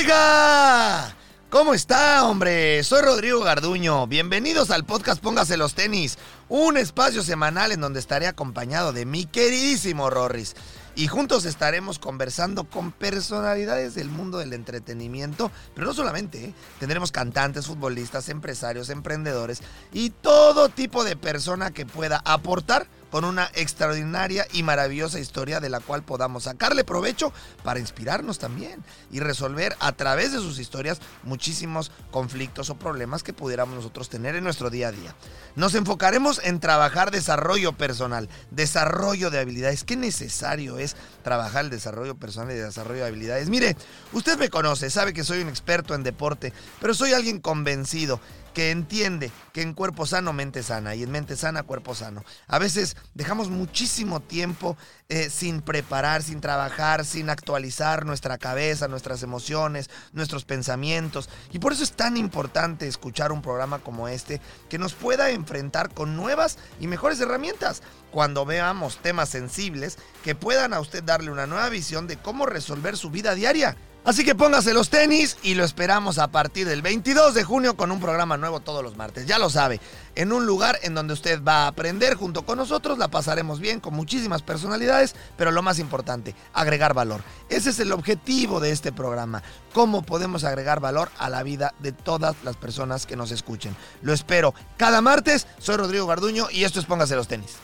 Oiga, ¿cómo está, hombre? Soy Rodrigo Garduño. Bienvenidos al podcast Póngase los tenis, un espacio semanal en donde estaré acompañado de mi queridísimo Rorris. Y juntos estaremos conversando con personalidades del mundo del entretenimiento, pero no solamente, ¿eh? tendremos cantantes, futbolistas, empresarios, emprendedores y todo tipo de persona que pueda aportar con una extraordinaria y maravillosa historia de la cual podamos sacarle provecho para inspirarnos también y resolver a través de sus historias muchísimos conflictos o problemas que pudiéramos nosotros tener en nuestro día a día. Nos enfocaremos en trabajar desarrollo personal, desarrollo de habilidades. Qué necesario es trabajar el desarrollo personal y el desarrollo de habilidades. Mire, usted me conoce, sabe que soy un experto en deporte, pero soy alguien convencido que entiende que en cuerpo sano, mente sana y en mente sana, cuerpo sano. A veces dejamos muchísimo tiempo eh, sin preparar, sin trabajar, sin actualizar nuestra cabeza, nuestras emociones, nuestros pensamientos. Y por eso es tan importante escuchar un programa como este que nos pueda enfrentar con nuevas y mejores herramientas cuando veamos temas sensibles que puedan a usted darle una nueva visión de cómo resolver su vida diaria. Así que póngase los tenis y lo esperamos a partir del 22 de junio con un programa nuevo todos los martes. Ya lo sabe, en un lugar en donde usted va a aprender junto con nosotros, la pasaremos bien con muchísimas personalidades, pero lo más importante, agregar valor. Ese es el objetivo de este programa, cómo podemos agregar valor a la vida de todas las personas que nos escuchen. Lo espero cada martes, soy Rodrigo Garduño y esto es Póngase los tenis.